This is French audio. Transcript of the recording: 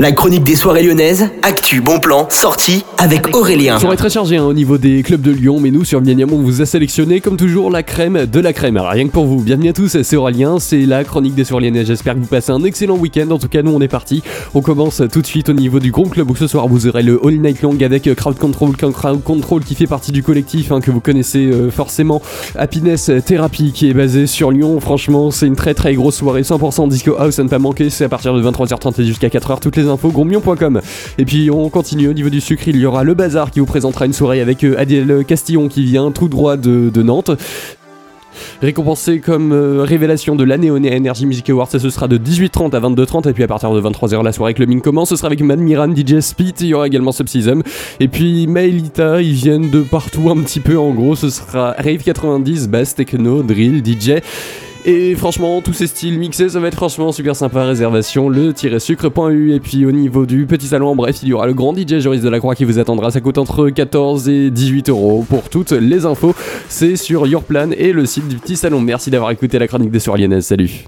La chronique des soirées lyonnaises, actu, bon plan, sortie avec Aurélien. Soirée très chargée hein, au niveau des clubs de Lyon, mais nous sur Millennium on vous a sélectionné comme toujours la crème de la crème. Alors rien que pour vous, bienvenue à tous, c'est Aurélien, c'est la chronique des soirées lyonnaises. J'espère que vous passez un excellent week-end. En tout cas, nous on est parti. On commence tout de suite au niveau du Grand Club où ce soir vous aurez le All Night Long avec euh, Crowd Control, Crowd Control qui fait partie du collectif hein, que vous connaissez euh, forcément. Happiness Therapy qui est basé sur Lyon. Franchement, c'est une très très grosse soirée, 100% disco house à ne pas manquer. C'est à partir de 23h30 et jusqu'à 4h. Toutes les infos. Et puis on continue. Au niveau du sucre, il y aura le bazar qui vous présentera une soirée avec euh, Adèle Castillon qui vient tout droit de, Nantes. Récompensé comme euh, révélation de l'année au Energy Music Awards, ce sera de 18h30 à 22h30 et puis à partir de 23h la soirée clubbing commence, ce sera avec Mad Miran, DJ Speed, il y aura également Subsism et puis Maelita, ils viennent de partout un petit peu en gros, ce sera Rave 90, Bass, Techno, Drill, DJ et franchement, tous ces styles mixés, ça va être franchement super sympa. Réservation le-sucre.eu. Et puis au niveau du petit salon, en bref, il y aura le grand DJ Joris de la Croix qui vous attendra. Ça coûte entre 14 et 18 euros pour toutes les infos. C'est sur Your Plan et le site du petit salon. Merci d'avoir écouté la chronique des Soirées Salut.